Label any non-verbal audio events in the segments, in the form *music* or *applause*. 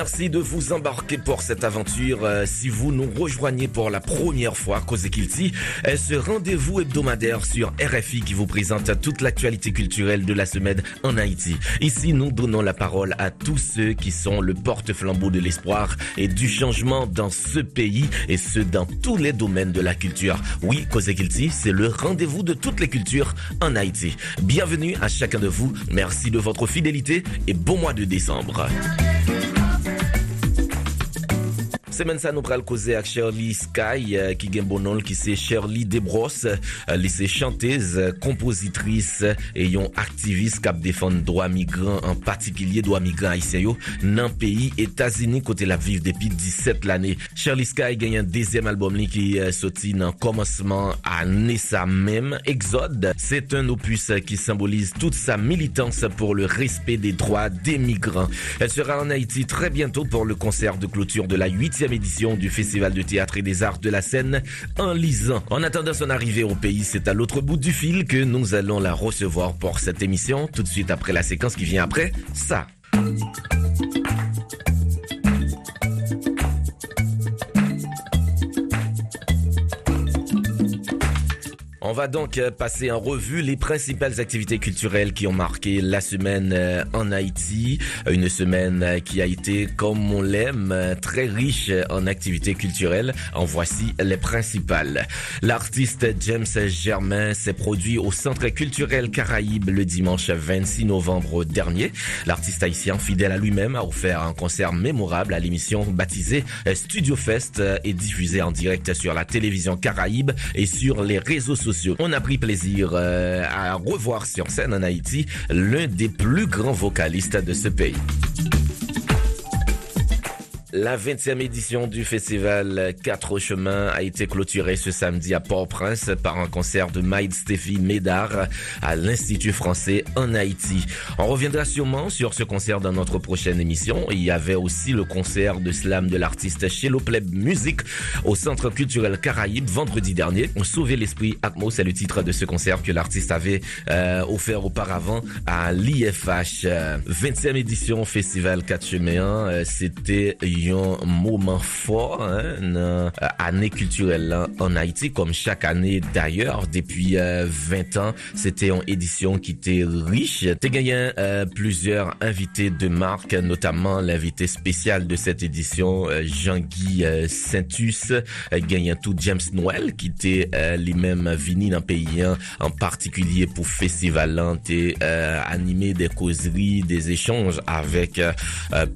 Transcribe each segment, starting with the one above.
Merci de vous embarquer pour cette aventure. Euh, si vous nous rejoignez pour la première fois, Cause Kilti, ce rendez-vous hebdomadaire sur RFI qui vous présente toute l'actualité culturelle de la semaine en Haïti. Ici, nous donnons la parole à tous ceux qui sont le porte-flambeau de l'espoir et du changement dans ce pays et ce dans tous les domaines de la culture. Oui, Cause Kilti, c'est le rendez-vous de toutes les cultures en Haïti. Bienvenue à chacun de vous. Merci de votre fidélité et bon mois de décembre. Semen sa nou pral koze ak Shirley Sky ki gen bonon ki se Shirley Debros li se chantez, kompozitris e yon aktivis kap defan doa migran, an patikilye doa migran Aisyayo nan peyi Etazini kote la viv depi 17 l ane. Shirley Sky gen yon dezem albom li ki soti nan komanseman ane sa mem. Exode, set un opus ki symbolize tout sa militans pour le respect des droits des migrans. El sera en Haiti très bientôt pour le concert de clôture de la 8e édition du Festival de théâtre et des arts de la scène en lisant. En attendant son arrivée au pays, c'est à l'autre bout du fil que nous allons la recevoir pour cette émission, tout de suite après la séquence qui vient après, ça. On va donc euh, passer en revue les principales activités culturelles qui ont marqué la semaine euh, en Haïti. Une semaine euh, qui a été, comme on l'aime, très riche en activités culturelles. En voici les principales. L'artiste James Germain s'est produit au Centre culturel Caraïbe le dimanche 26 novembre dernier. L'artiste haïtien, fidèle à lui-même, a offert un concert mémorable à l'émission baptisée Studio Fest et diffusée en direct sur la télévision Caraïbe et sur les réseaux sociaux on a pris plaisir euh, à revoir sur scène en Haïti l'un des plus grands vocalistes de ce pays. La 20e édition du festival Quatre Chemins a été clôturée ce samedi à Port-au-Prince par un concert de Maïd Stéphie Médard à l'Institut français en Haïti. On reviendra sûrement sur ce concert dans notre prochaine émission. Il y avait aussi le concert de slam de l'artiste Chelo Pleb Music au Centre culturel Caraïbe vendredi dernier. Sauver l'esprit Atmos, c'est le titre de ce concert que l'artiste avait euh, offert auparavant à l'IFH. 20e édition festival Quatre Chemins, euh, c'était un moment fort hein, dans année culturelle en Haïti, comme chaque année d'ailleurs. Depuis 20 ans, c'était une édition qui était riche. T'as gagné euh, plusieurs invités de marque, notamment l'invité spécial de cette édition, Jean-Guy euh, Saintus, gagnant tout James Noël, qui était euh, les mêmes vini le pays, en particulier pour Festival et euh, animé des causeries, des échanges avec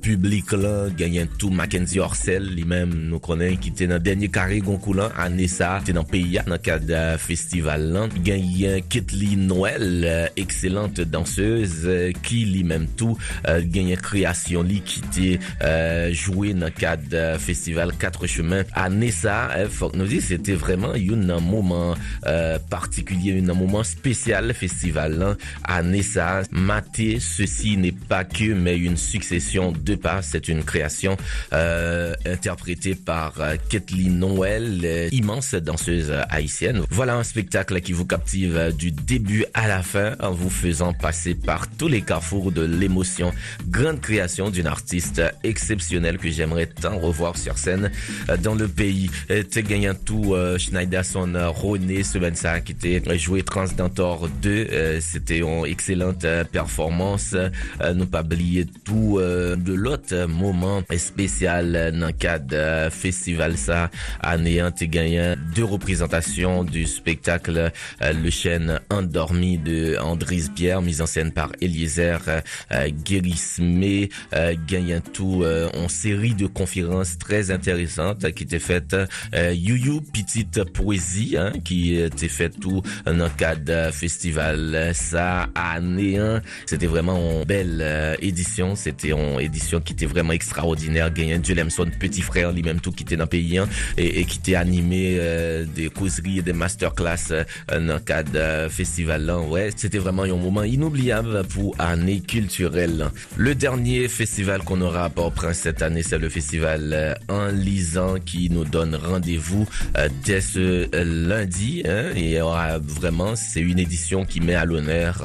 public là, gagnant tout Mackenzie Orsel, lui-même nous connaît qui était dans dernier carré Goncoulan année ça, était dans pays dans le cadre de festival là. Gagne Kathleen Noël, euh, excellente danseuse qui lui-même tout euh, gagne création li qui était euh, dans le cadre de festival Quatre Chemins année ça, faut nous dire c'était vraiment un moment euh, particulier, un moment spécial festival année ça. Maté, ceci n'est pas que mais une succession de pas, c'est une création euh, interprétée par euh, Kathleen Noël, euh, immense danseuse haïtienne. Voilà un spectacle qui vous captive euh, du début à la fin en vous faisant passer par tous les carrefours de l'émotion. Grande création d'une artiste exceptionnelle que j'aimerais tant revoir sur scène euh, dans le pays. T'es gagnant tout euh, Schneider son René Sebensa qui était joué Transdentor 2. C'était une excellente performance. ne pas oublier tout de l'autre moment spécial dans le cadre de festival ça anéant et gagnant deux représentations du spectacle Le Chêne endormi de Andris Pierre mise en scène par Eliezer Guérismé gagnant tout en série de conférences très intéressantes qui étaient faites You petite poésie hein, qui était faite tout dans le cadre festival ça anéant c'était vraiment une belle édition. C'était une édition qui était vraiment extraordinaire gagné Lemson petit frère lui-même tout qui était dans le pays hein, et, qui était animé des causeries et des masterclass dans le cadre festival là. Ouais, c'était vraiment un moment inoubliable pour année culturelle. Le dernier festival qu'on aura à Port-au-Prince cette année, c'est le festival En lisant qui nous donne rendez-vous dès ce lundi. Hein, et aura vraiment, c'est une édition qui met à l'honneur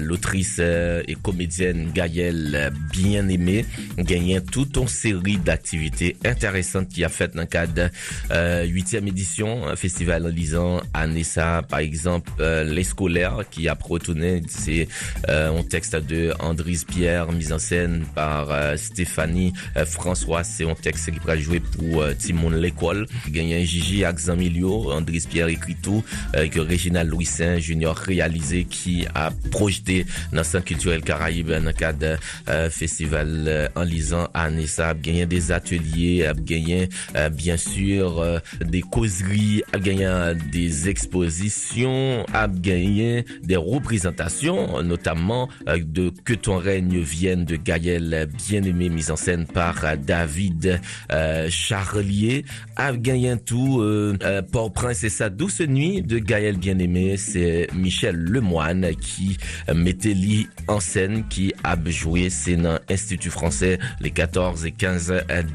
l'autrice et comédienne Gaëlle Bien-Aimée, gagnant toute une série d'activités intéressantes qui a fait dans le cadre euh, huitième édition, un festival en lisant à Nessa, par exemple, euh, Les Scolaires, qui a retourné, c'est euh, un texte de Andris Pierre, mis en scène par Stéphanie François, c'est un texte qui va jouer pour Timon l'école, gagnant Gigi Axamilio, Andris Pierre écrit tout, que Réginald Louis Saint Junior réalisé, qui a projeté dans le culturel Caraïbe dans le cadre festival en lisant à Nessa, gagné des ateliers, a gagné bien sûr euh, des causeries, a gagné des expositions, a gagné des représentations, notamment euh, de Que ton règne vienne de Gaël Bien-Aimé, mise en scène par euh, David Charlier, a gagné tout Port-Prince et sa douce nuit de Gaël Bien-Aimé, c'est Michel Lemoine qui mettait lui en scène, qui a joué, c'est dans français les 14 et 15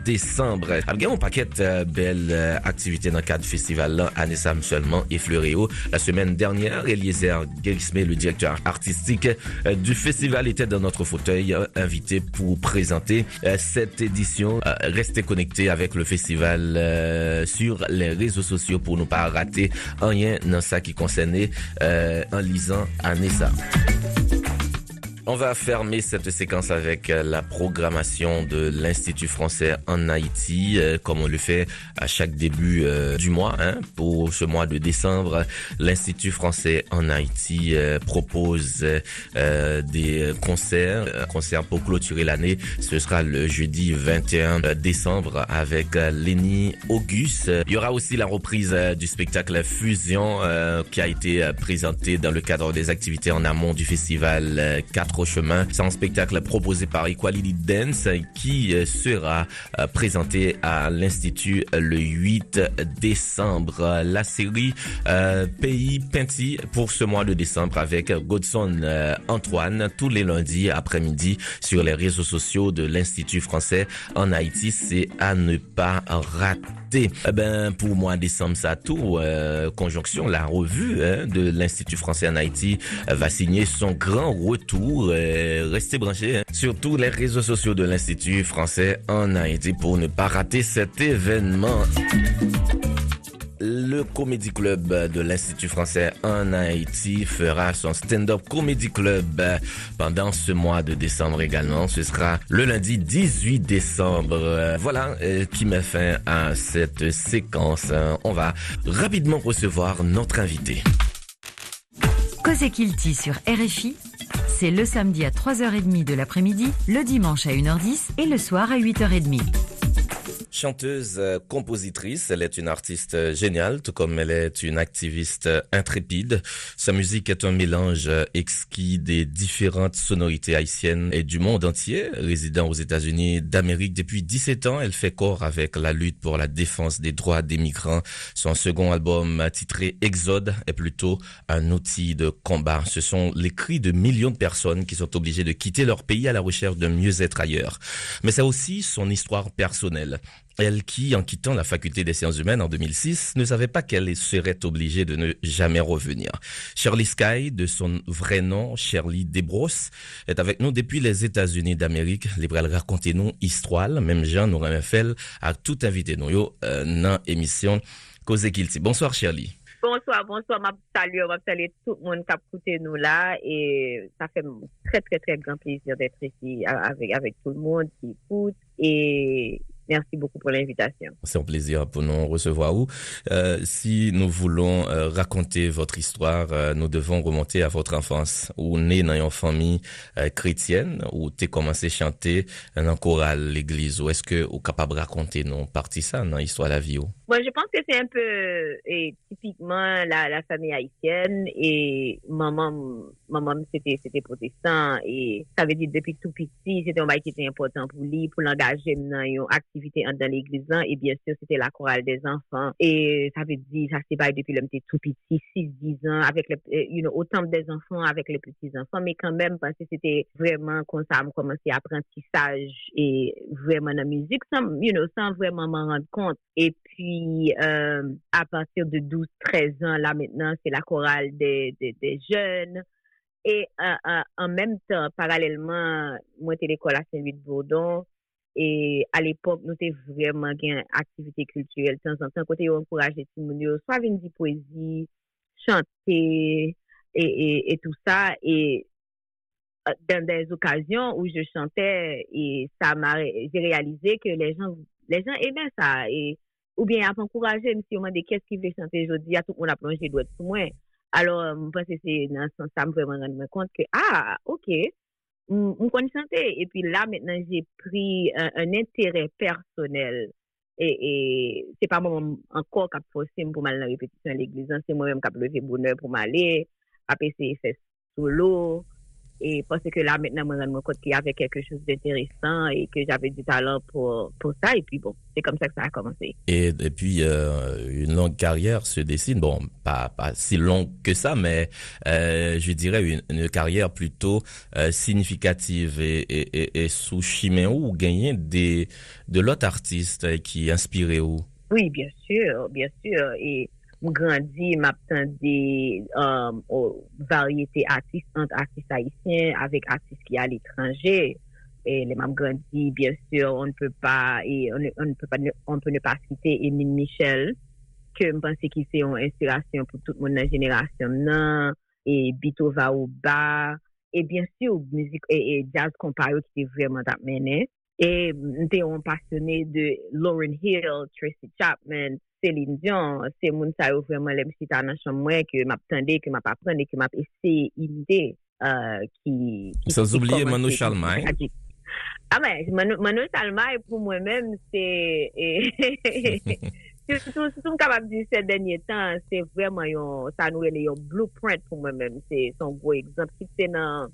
décembre. A gagné un paquet belle euh, activité dans le cadre du festival là, Anessam seulement et Fleuréo. La semaine dernière, Eliezer Gerisme, le directeur artistique euh, du festival, était dans notre fauteuil euh, invité pour présenter cette édition. Restez connectés avec le festival sur les réseaux sociaux pour ne pas rater rien dans ça qui concernait en lisant Anessa. On va fermer cette séquence avec euh, la programmation de l'Institut français en Haïti, euh, comme on le fait à chaque début euh, du mois. Hein. Pour ce mois de décembre, l'Institut français en Haïti propose des concerts, un pour clôturer l'année. Ce sera le jeudi 21 décembre avec Lenny Auguste. Il y aura aussi la reprise du spectacle Fusion qui a été présenté dans le cadre des activités en amont du festival 4 chemin. C'est un spectacle proposé par Equality Dance qui euh, sera euh, présenté à l'Institut le 8 décembre. La série euh, Pays Penti pour ce mois de décembre avec Godson Antoine tous les lundis après-midi sur les réseaux sociaux de l'Institut français en Haïti. C'est à ne pas rater. Eh ben, pour moi, décembre, ça tout, conjonction, la revue hein, de l'Institut français en Haïti va signer son grand retour restez branchés hein, sur tous les réseaux sociaux de l'Institut français en Haïti pour ne pas rater cet événement. Le Comedy Club de l'Institut français en Haïti fera son stand-up Comedy Club pendant ce mois de décembre également. Ce sera le lundi 18 décembre. Voilà euh, qui met fin à cette séquence. On va rapidement recevoir notre invité. Kilti sur RFI c'est le samedi à 3h30 de l'après-midi, le dimanche à 1h10 et le soir à 8h30. Chanteuse, euh, compositrice, elle est une artiste euh, géniale, tout comme elle est une activiste euh, intrépide. Sa musique est un mélange exquis des différentes sonorités haïtiennes et du monde entier. Résidant aux États-Unis d'Amérique depuis 17 ans, elle fait corps avec la lutte pour la défense des droits des migrants. Son second album, titré Exode, est plutôt un outil de combat. Ce sont les cris de millions de personnes qui sont obligées de quitter leur pays à la recherche d'un mieux-être ailleurs. Mais c'est aussi son histoire personnelle. Elle qui, en quittant la faculté des sciences humaines en 2006, ne savait pas qu'elle serait obligée de ne jamais revenir. Shirley Sky, de son vrai nom, Shirley Desbrosses, est avec nous depuis les États-Unis d'Amérique. Les bras raconter nous histoire, même Jean nous fait à tout invité nous yo euh, dans émission Cause Kilti. Bonsoir Shirley. Bonsoir, bonsoir, ma salut, ma tout le monde qui a écouté nous là et ça fait très très très grand plaisir d'être ici avec avec tout le monde qui écoute et Merci beaucoup pour l'invitation. C'est un plaisir pour nous recevoir. Où, euh, si nous voulons euh, raconter votre histoire, euh, nous devons remonter à votre enfance. Ou né dans une famille euh, chrétienne, où tu commencé à chanter dans un choral l'église. Ou est-ce que vous capable de raconter non partie ça dans l'histoire de la vie? Ou? Moi, je pense que c'est un peu et, typiquement la, la famille haïtienne et maman, maman c'était c'était protestant et ça veut dire depuis tout petit c'était un bail qui était important pour lui pour l'engager dans une activité dans l'église et bien sûr c'était la chorale des enfants et ça veut dire ça pas depuis le petit tout petit 6 10 ans avec le you know, autant des enfants avec les petits enfants mais quand même parce que c'était vraiment comme ça a commencé apprentissage et vraiment la musique sans you know sans vraiment m'en rendre compte. Et puis euh, à partir de 12-13 ans, là maintenant, c'est la chorale des, des, jeunes. Et euh, euh, en même temps, parallèlement, moi, j'étais l'école à Saint-Louis de Bourdon. Et à l'époque, nous avons vraiment une activité culturelle. De temps en temps, côté on encourageait tout soit venir dire poésie, chanter et, et, tout ça. Et dans des occasions où je chantais, et ça m'a, j'ai réalisé que les gens, les gens aimaient ça. Et ou bien ap ankouraje msi ouman de kes ki vle chante jodi, a tout moun ap lonje dwet sou mwen. Alors, euh, mwen pense se nan san sa mwen vreman rande mwen kont ke, ah, ok, mwen kon chante. Et puis la, maintenant, j'ai pris un, un intérêt personnel. Et, et se pa mwen ankor kap fosim pou mal nan repetisyon l'eglizan, se mwen mwen kap leve bonheur pou mal e, ap ese fè solo, et parce que là, maintenant, je me rends compte qu'il y avait quelque chose d'intéressant et que j'avais du talent pour, pour ça. Et puis, bon, c'est comme ça que ça a commencé. Et, et puis, euh, une longue carrière se dessine. Bon, pas, pas si longue que ça, mais euh, je dirais une, une carrière plutôt euh, significative. Et, et, et, sous Chiméo, vous gagnez des, de l'autre artiste qui inspirait où? Oui, bien sûr, bien sûr. Et m grandi, m euh, ap tande um, varyete artiste, ant artiste haïtien, avek artiste ki al etranje, et le m ap grandi, bien sûr, on ne peut pas, on, on, peut pas on peut ne pas citer Emile Michel, ke m panse ki se yon inspirasyon pou tout moun nan jenerasyon nan, e Bito Vaouba, e bien sûr, musique, et, et jazz komparo ki te vreman tap menen, e m te yon pasyonè de Lauryn Hill, Tracy Chapman, Céline Dion, se moun sa yo vreman lem si ta nan chan mwen ke map tende, ke map aprende, ke map ese imite uh, ki... Sans oubliye Manou Chalmay. A men, Manou Chalmay pou mwen men se... Soutou m kapap di se denye tan, se vreman yon, sa nou ele yon blueprint pou mwen men, se son gwo ekzamp ki te nan...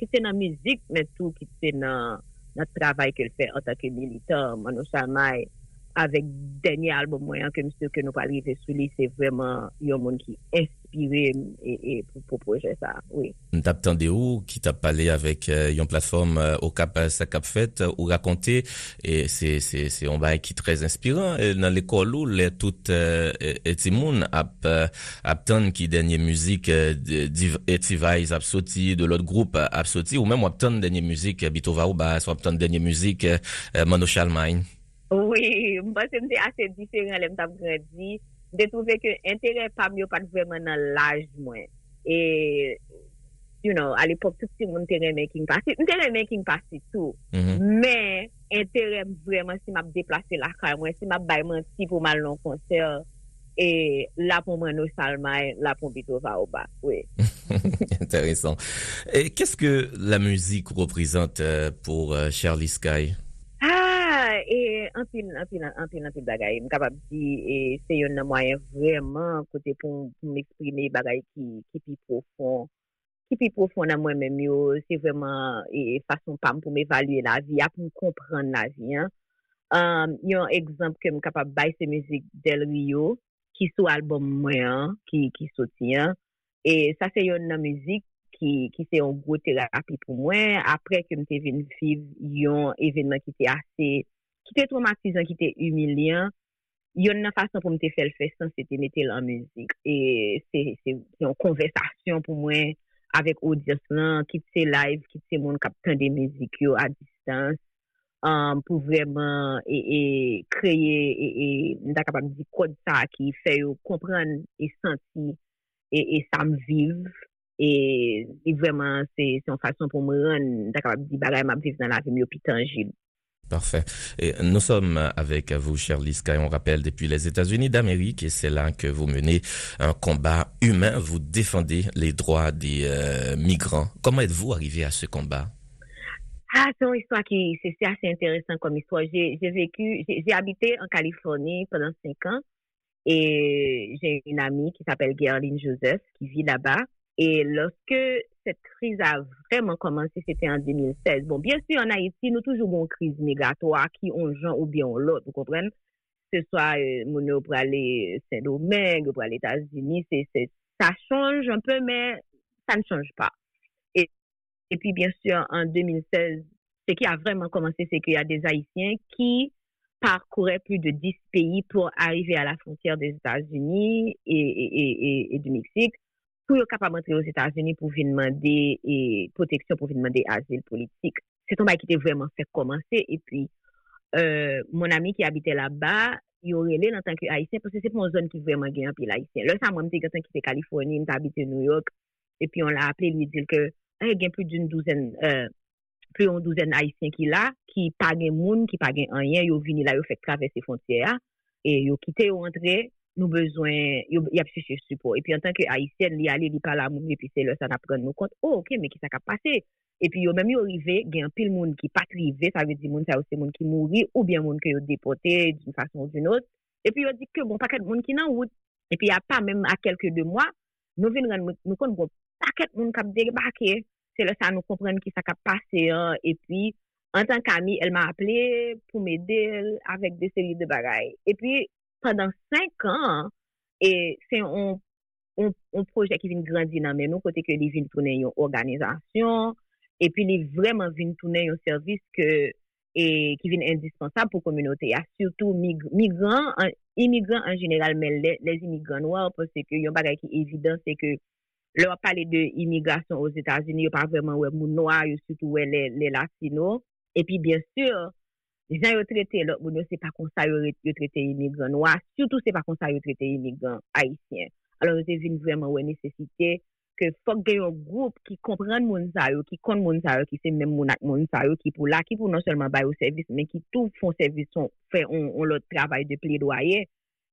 ki te nan mizik men tou, ki te nan... nan travay ke l fè an takke militan, Manou Chalmay... avec dernier album moyen que monsieur que nous pas arrivé sur lui c'est vraiment un monde qui inspiré et, et pour, pour projet ça oui. T'attendais où qui t'a parlé avec euh, une plateforme euh, au Cap sa Cap Fête ou raconter et c'est c'est c'est un bail qui très inspirant et dans l'école où les toutes euh, et tout monde attend qui dernier musique et Tivais a sorti de l'autre groupe a sorti ou même attend dernière musique Bitova ou bah soit attend dernière musique Mano Chalmagne Oui, mwen se mte ase diferent lèm tab gradi, de touve ke entere pam yo pat vremen nan laj mwen. E, you know, al epok tout si mwen tere making pasi, mwen tere making pasi tou, men entere vremen si map deplase lakay mwen, si map bayman si pou mal non konser, e la pou mwen nou salmay, la pou bito va ou ba, oui. *laughs* Intéressant. Et qu'est-ce que la musique représente euh, pour euh, Charlie Sky? E anpil, anpil, anpil, anpil bagay. M kapap di e, se yon nan mwayen vreman kote pou m eksprime bagay ki, ki pi profon. Ki pi profon nan mwen menm yo, se vreman e fason pam pou m evalue la vi, ap m kompran la vi. Um, yon ekzamp ke m kapap bay se mizik Del Rio, ki sou albom mwen, ki, ki soti. E sa se yon nan mizik, Ki, ki se yon gwo terapi pou mwen, apre ke mte ven viv yon evenman ki te ase ki te traumatizan, ki te humilyan, yon nan fason pou mte fel fesan, e se te mette lan müzik. E se yon konversasyon pou mwen avek audyans lan, ki te live, ki te moun kapten de müzik yo a distans, um, pou vreman e, e kreye, e, e mta kapab di kod sa ki fe yo kompran e santi e, e sam viv. E, e vreman se yon fason pou mwen, mta kapab di bagay map viv nan la vim yo pi tangib. Parfait. Nous sommes avec vous, cher Liska, et on rappelle depuis les États-Unis d'Amérique, et c'est là que vous menez un combat humain, vous défendez les droits des euh, migrants. Comment êtes-vous arrivé à ce combat? Ah, c'est une histoire qui, c'est assez intéressant comme histoire. J'ai vécu, j'ai habité en Californie pendant cinq ans et j'ai une amie qui s'appelle Gerline Joseph qui vit là-bas. Et lorsque cette crise a vraiment commencé, c'était en 2016. Bon, bien sûr, en Haïti, nous toujours une crise migratoire qui ont gens ou bien l'autre, vous comprenez? Ce soit euh, pour aller Saint-Domingue, pour aller États-Unis, ça change un peu, mais ça ne change pas. Et, et puis, bien sûr, en 2016, ce qui a vraiment commencé, c'est qu'il y a des Haïtiens qui parcouraient plus de 10 pays pour arriver à la frontière des États-Unis et, et, et, du Mexique pou yo kapab antre yo Etats-Unis pou vin mande e proteksyon pou vin mande azil politik. Se ton bay ki te vwèman fè komanse, e pi, euh, mon ami ki habite la ba, yo rele nan tanke Haitien, pou se se pon zon ki vwèman gen api l'Haitien. Lè sa mwen mte gantan ki te Kaliforni, mte habite New York, e pi on la aple li dil ke, hey, gen plus d'une douzen, euh, plus yon douzen Haitien ki la, ki pa gen moun, ki pa gen anyen, yo vini la yo fèk travesse fontyer, e yo kite yo antre, nou bezwen, y ap chiche support. E pi an tanke Haitien li ale li pala moun, e pi se lè sa na pren nou kont, oh ok, me ki sa ka pase. E pi yo mèm yo rive, gen pil moun ki patrive, sa ve di moun sa ou se moun ki mouri, ou bien moun ki yo depote d'un fason ou d'un ot. E pi yo di ke bon paket moun ki nan wout. E pi ya pa mèm a kelke bon, de mwa, nou ven ren nou kon bon paket moun kap debake. Se lè sa nou kompren ki sa kap pase an. E pi, an tan kami, el m'a aple pou m'ede avèk de seri de bagay. E pi, padan 5 an, e se yon projek ki vin grandi nan men nou, kote ke li vin tounen yon organizasyon, e pi li vreman vin tounen yon servis ke, e, ki vin indispensab pou kominote ya, surtout mig, migran, an, imigran an general, men le, les imigran wap, se ke yon bagay ki evidant, se ke lor pale de imigrasyon os Etats-Unis, yo pa vreman wè moun noy, yo sütou wè le, le latino, e pi bien sur, jan yo trete lòk moun yo se pa konsa yo, yo trete imigran noa, surtout se pa konsa yo trete imigran haisyen. Alon yo te vin vreman wè nesesite ke fok gen yon group ki kompren moun sa yo, ki kon moun sa yo, ki se men moun ak moun sa yo, ki pou la, ki pou non selman bay ou servis, men ki tou fon servis son, fè on, on lòt travay de ple doye,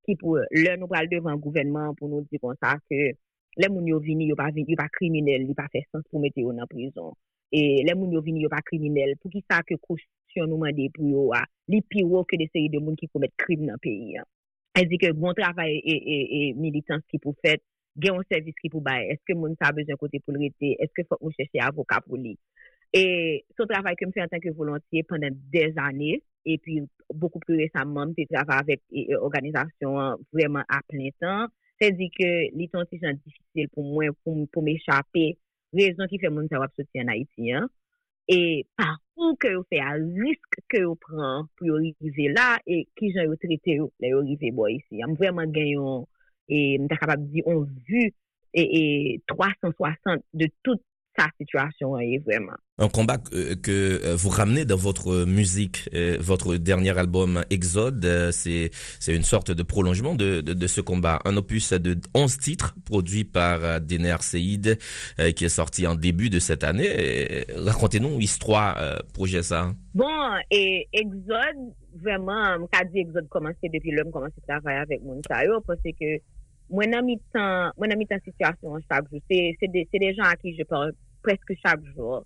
ki pou euh, lè nou pral devan gouvenman pou nou di kon sa ke lè moun yo vini yo pa, vin, yo pa kriminel, li pa fè sens pou mette yo nan prizon. E lè moun yo vini yo pa kriminel, pou ki sa ke kous sanksyon nou mande pou yo a, li pi wò ke de seri de moun ki komet krim nan peyi an. E di ke bon travay e, e, e militans ki pou fet, gen yon servis ki pou baye, eske moun sa bezon kote pou lrete, eske fok moun chèche avoka pou li. E son travay ke m fè an tanke volantye pendant dez ane, e pi beaucoup plus récemment, m te travay avèk e, organizasyon vreman a plen tan, se di ke li ton si jan difisil pou mwen, pou m échapè, rezon ki fè moun sa wap soti an Haiti e parou ke yo fe a risk ke yo pran pou yo rive la e ki jan yo trete yo la yo rive bo isi. Am vreman genyon e mta kapab di on vu e, e 360 de tout sa situation est vraiment. Un combat que, que, euh, vous ramenez dans votre musique, euh, votre dernier album Exode, euh, c'est c'est une sorte de prolongement de, de, de, ce combat. Un opus de 11 titres produit par Dener Seid qui est sorti en début de cette année. Racontez-nous l'histoire projet ça. Bon, et Exode, vraiment, quand dit Exode commencé depuis l'homme commencé à travailler avec Mounsayo parce que Mwen nan mi tan situasyon chak jou. Se de jan a ki je parle preske chak jor.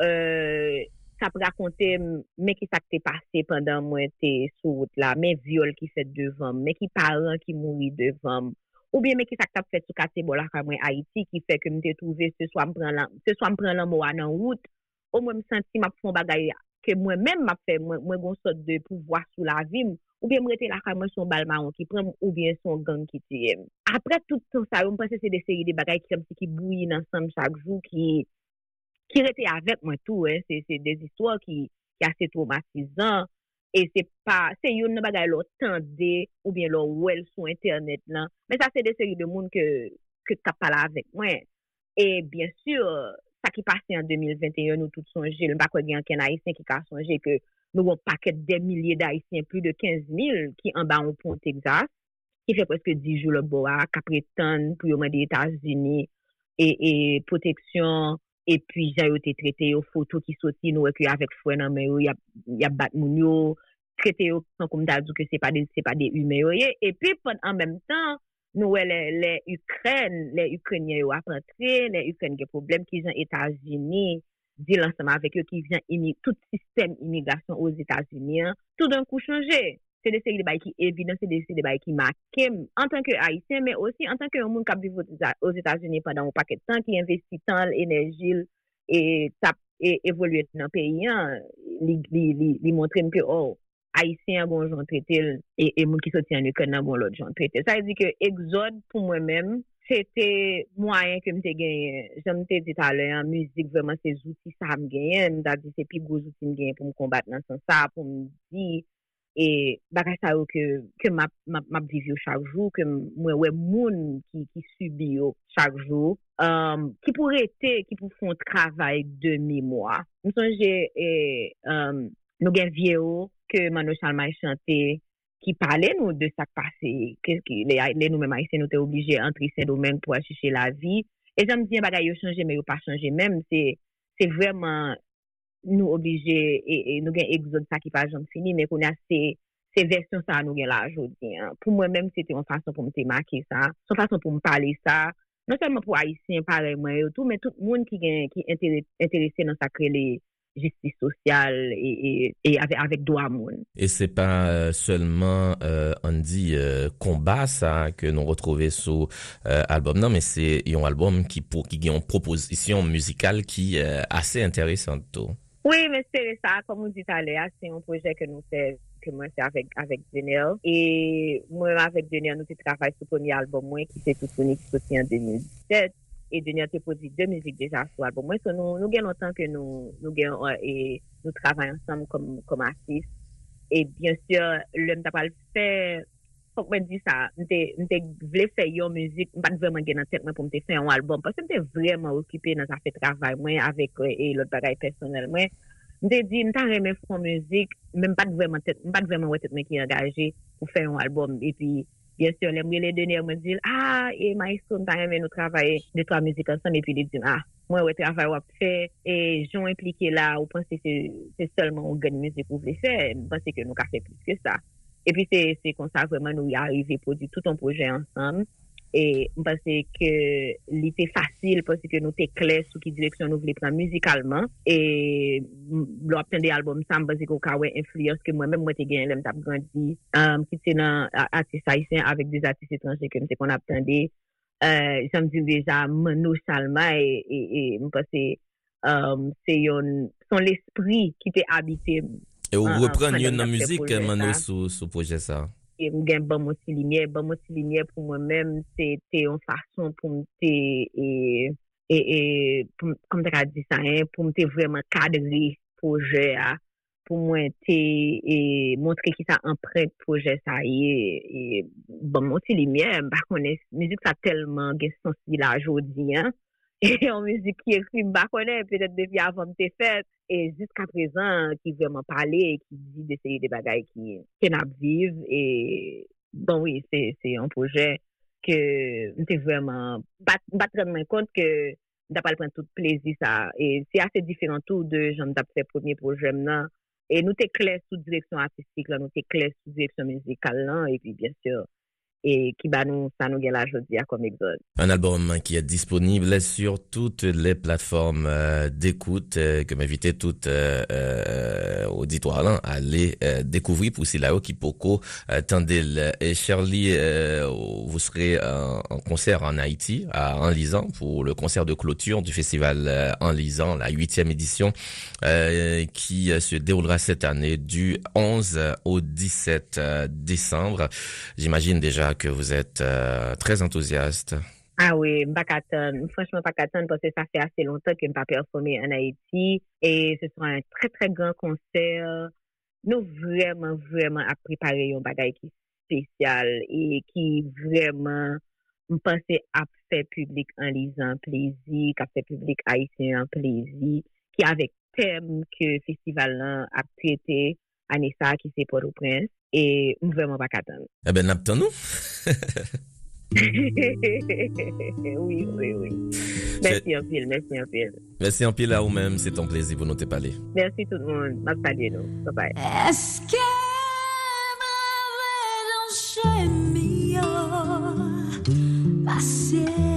Euh, sa pou rakonte men ki sa te pase pandan mwen te sou wout la, men viol ki fet devan, men ki paran ki mouri devan, ou bien men ki sa te fet sou kate bolaka mwen Haiti ki fe ke mwen te touve se swa mpren lan mwa nan wout, ou mwen m map fon bagay ke mwen men m fe, mwen gonsot de pouvoi sou la vim, ou bien mwen rete laka mwen son balmaron ki prem ou bien son gang ki tirem. Apre tout sa, mwen pense se de seri de bagay ki kom se ki bouyi nan sam chak jou ki... ki rete avèk mwen tou, eh. se des istwa ki, ki ase traumatizan, e se pa, se yon nan bagay lò tende, ou bien lò wèl sou internet lan, men sa se de seri de moun ke, ke tap pala avèk mwen, e bien sur, sa ki pase en 2021 nou tout sonje, mba kwen gen ken haisyen ki ka sonje ke nou won paket de milye d'haisyen, plus de 15.000 ki an ba an pon Texas, ki fè preske 10 jou le a, kapre ton pou yon man de Etats-Unis, e, e proteksyon, E pi jan yo te trete yo foto ki soti nou ek yo avek fwen nan men yo, yap, yap bat moun yo, trete yo san koum da djou ke se pa de, se de yume yo ye. E pi pon an menm tan, nou we le, le Ukren, le Ukrenye yo ap rentre, le Ukren ge problem ki jan Etasini, di lansama avek yo ki jan imi, tout sistem imigrasyon os Etasini, tout d'un kou chanje. se de se de bay ki evident, se de se de bay ki makem, an tanke Haitien, men osi an tanke yon moun kap viv os Etats-Unis padan ou paket tan ki investi tan l'enerjil e tap e evolue nan peyen, li, li, li, li montrem ke oh, Haitien bon jan tretel, e, e moun ki soti an yon ekon nan bon lot jan tretel. Sa e di ke exode pou mwen men, se te mwayen ke mte genyen, jan mte dit alè an, müzik vèman se zouti sa m genyen, mda di se pi gwo zouti m genyen pou m kombat nan san sa, pou m di... E baka sa yo ke, ke map, map, map viv yo chakjou, ke mwen wè moun ki, ki subi yo chak jou, um, ki pou rete, ki pou fon travay de mi mwa. Mwen sonje e, um, nou gen vie yo, ke Mano Chalmay e chante ki pale nou de sak pase, ke, ki, le, le nou men maise nou te oblije entri se domen pou achiche la vi. E jan mwen diyen bagay yo chanje men yo pa chanje men, se, se vreman nou obije, e, e, nou gen egzod sa ki pa jom fini, men kon a se, se versyon sa nou gen la jodi. Pou mwen menm, se te yon fason pou mte maki sa, son fason pou mpale sa, non selman pou Haitien pare mwen yo tou, men tout moun ki gen, ki enterese nan sakre le justice sosyal e, e, e avek do amoun. E se pa euh, selman, euh, an di, komba euh, sa ke nou retrove sou euh, albom nan, men se yon albom ki, ki gen yon proposisyon musikal ki euh, ase enteresantou. Oui, mais c'est ça, comme on dit à l'air, c'est un projet que nous fait, que moi c'est avec, avec. Et moi, avec Daniel, nous travaillons sur le premier album, moi, qui s'est tout qui sorti en 2017. Et Daniel a posé deux musiques déjà sur l'album. Moi, nous, nous gagnons longtemps que nous, nous gagnons, et nous travaillons ensemble comme, comme artistes. Et bien sûr, l'homme t'a pas le fait, Fok mwen di sa, mwen te vle fè yon müzik, mwen pat vreman gen an tek mwen pou mwen te fè yon album. Pas mwen te vreman okipe nan sa fè travay mwen avèk e lòt bagay personel mwen. Mwen te di, mwen tan remè fè yon müzik, mwen pat vreman wè tek mwen ki angaje pou fè yon album. E pi, bien sè, lè mwen lè denè mwen di, ah, e maestro mwen tan remè nou travay de to a müzik ansan. E pi, lè di, ah, mwen wè travay wap fè. E joun implike la, ou panse se selman ou gen müzik ou vle fè, mwen panse ke nou ka fè plus ke sa. E pi se kon sa vreman nou y arive pou di tout an proje ansam. E mpase ke li te fasil pasi ke nou te kles ou ki direksyon nou vle pran muzikalman. E lò ap ten de albom sa mpase ko kawen influyos ke mwen mwen mwen te gen lèm tap grandi. Um, ki te nan atis haisyen avèk des atis etranje ke mse kon ap ten de. Uh, sa mdi deja mwen nou salma e, e, e mpase um, se yon son l'esprit ki te habite mwen. E ou repren yon nan müzik manou sou, sou proje sa? E ou gen ban moti linye, ban moti linye pou mwen men, se te yon fason pou mte, e, e, e, kom te ka di sa, pou mte vreman kadri proje a, pou mwen te, e, montre ki sa anprek proje sa, e, e, ban moti linye, bak müzik sa telman gen sensi la jodi, an, *laughs* yon müzik ki ekri mba konen, petet depi avan mte fet, e jiska prezan ki vreman pale, ki di de seye de bagay ki ken ap viv, e bon oui, se yon proje ke mte vreman bat, bat renmen kont ke mda pal pren tout plezi sa, e se ase diferentou de jan mda pse premier proje nan, e nou te kles sou direksyon artistik la, nou te kles sou direksyon mizikal lan, e pi bien sur, et qui va nous, ça nous la à comme exode. Un album qui est disponible sur toutes les plateformes euh, d'écoute euh, que m'inviter toute euh, euh, auditoire là à aller euh, découvrir pour là qui poco Tandil et Shirley vous serez en, concert en Haïti à en lisant pour le concert de clôture du festival en lisant la huitième édition qui se déroulera cette année du 11 au 17 décembre. J'imagine déjà que vous êtes euh, très enthousiaste. Ah oui, Bakatan. Franchement, Bakatan, parce que ça fait assez longtemps que je n'ai pas performé en Haïti. Et ce sera un très, très grand concert. Nous vraiment, vraiment à préparer un bagage qui spécial et qui vraiment, me pensais à faire public en lisant plaisir, à faire public haïtien en plaisir, qui avec thème que le festival a traité, Anissa, qui c'est Port-au-Prince. E m vreman pa katan. E ben nap tan nou? Oui, oui, oui. Mersi an pil, mersi pil. Mersi an pil a ou men, se ton plezi pou nou te pale. Mersi tout moun, mak pale nou. Bye bye. Eske mè dan chè yo Pasè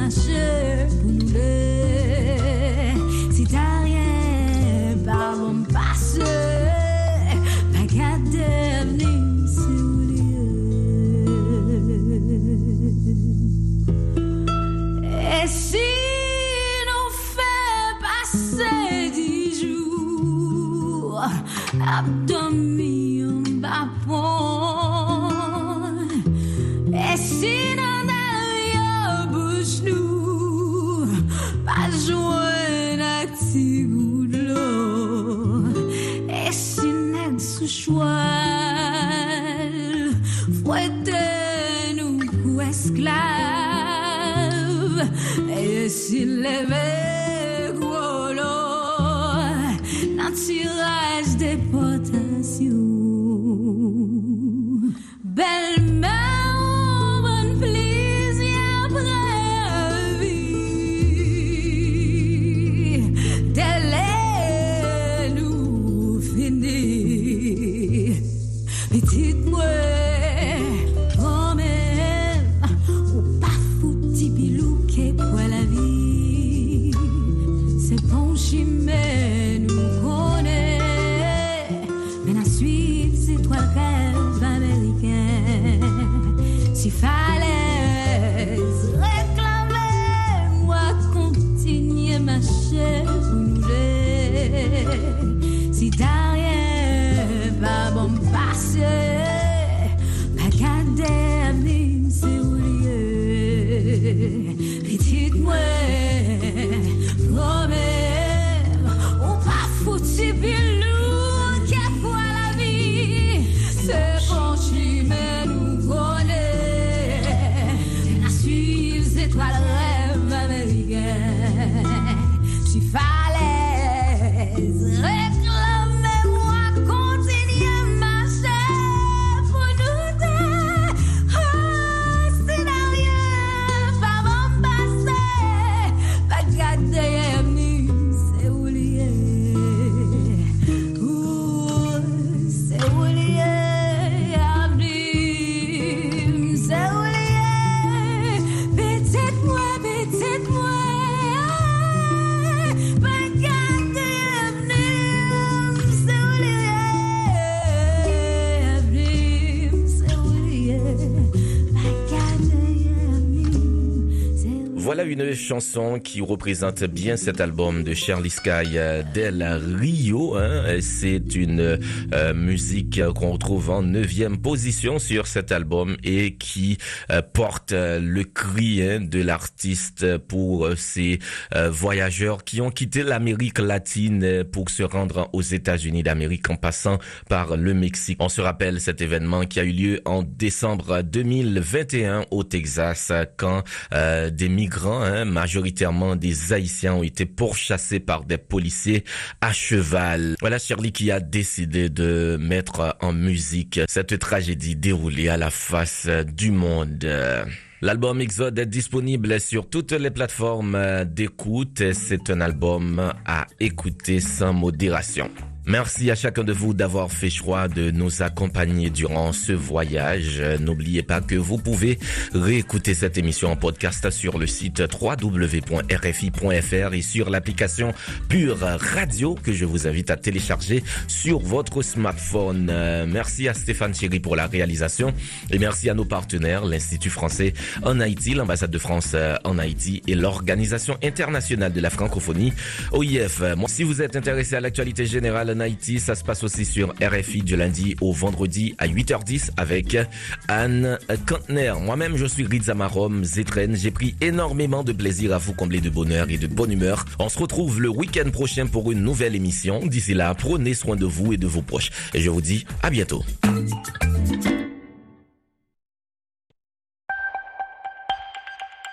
continuer ma et si les mecs dans tirage déportation. Belle-mère, Voilà une chanson qui représente bien cet album de Charlie Sky euh, Del Rio. hein. C'est une euh, musique qu'on retrouve en neuvième position sur cet album et qui euh, porte le cri hein, de l'artiste pour ces euh, voyageurs qui ont quitté l'Amérique latine pour se rendre aux États-Unis d'Amérique en passant par le Mexique. On se rappelle cet événement qui a eu lieu en décembre 2021 au Texas quand des hein, majoritairement des Haïtiens, ont été pourchassés par des policiers à cheval. Voilà Shirley qui a décidé de mettre en musique cette tragédie déroulée à la face du monde. L'album Exode est disponible sur toutes les plateformes d'écoute. C'est un album à écouter sans modération. Merci à chacun de vous d'avoir fait choix de nous accompagner durant ce voyage. N'oubliez pas que vous pouvez réécouter cette émission en podcast sur le site www.rfi.fr et sur l'application Pure Radio que je vous invite à télécharger sur votre smartphone. Merci à Stéphane Thierry pour la réalisation et merci à nos partenaires, l'Institut français en Haïti, l'ambassade de France en Haïti et l'Organisation internationale de la francophonie, OIF. Si vous êtes intéressé à l'actualité générale Haïti, ça se passe aussi sur RFI du lundi au vendredi à 8h10 avec Anne Kantner. Moi-même, je suis Rizamarom Zetren. J'ai pris énormément de plaisir à vous combler de bonheur et de bonne humeur. On se retrouve le week-end prochain pour une nouvelle émission. D'ici là, prenez soin de vous et de vos proches. Et je vous dis à bientôt.